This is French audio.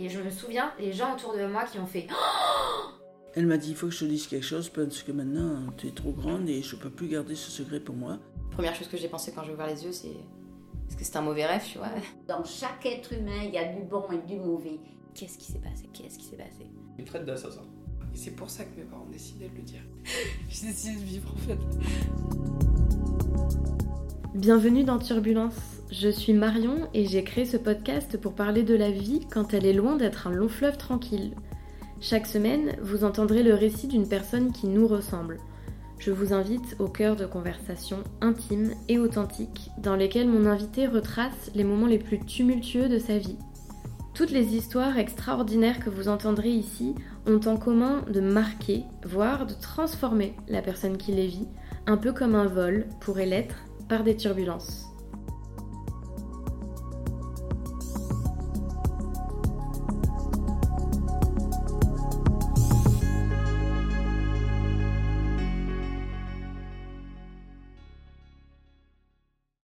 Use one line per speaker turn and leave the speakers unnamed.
Et je me souviens, les gens autour de moi qui ont fait
Elle m'a dit, il faut que je te dise quelque chose parce que maintenant, tu es trop grande et je peux plus garder ce secret pour moi.
Première chose que j'ai pensé quand j'ai ouvert les yeux, c'est est-ce que c'est un mauvais rêve, tu vois?
Dans chaque être humain, il y a du bon et du mauvais.
Qu'est-ce qui s'est passé? Qu'est-ce qui s'est passé?
Il traite d'assassin.
Et c'est pour ça que mes parents ont décidé de le dire. J'ai décidé de vivre en fait.
Bienvenue dans Turbulence. Je suis Marion et j'ai créé ce podcast pour parler de la vie quand elle est loin d'être un long fleuve tranquille. Chaque semaine, vous entendrez le récit d'une personne qui nous ressemble. Je vous invite au cœur de conversations intimes et authentiques dans lesquelles mon invité retrace les moments les plus tumultueux de sa vie. Toutes les histoires extraordinaires que vous entendrez ici ont en commun de marquer, voire de transformer la personne qui les vit, un peu comme un vol pourrait l'être par des turbulences.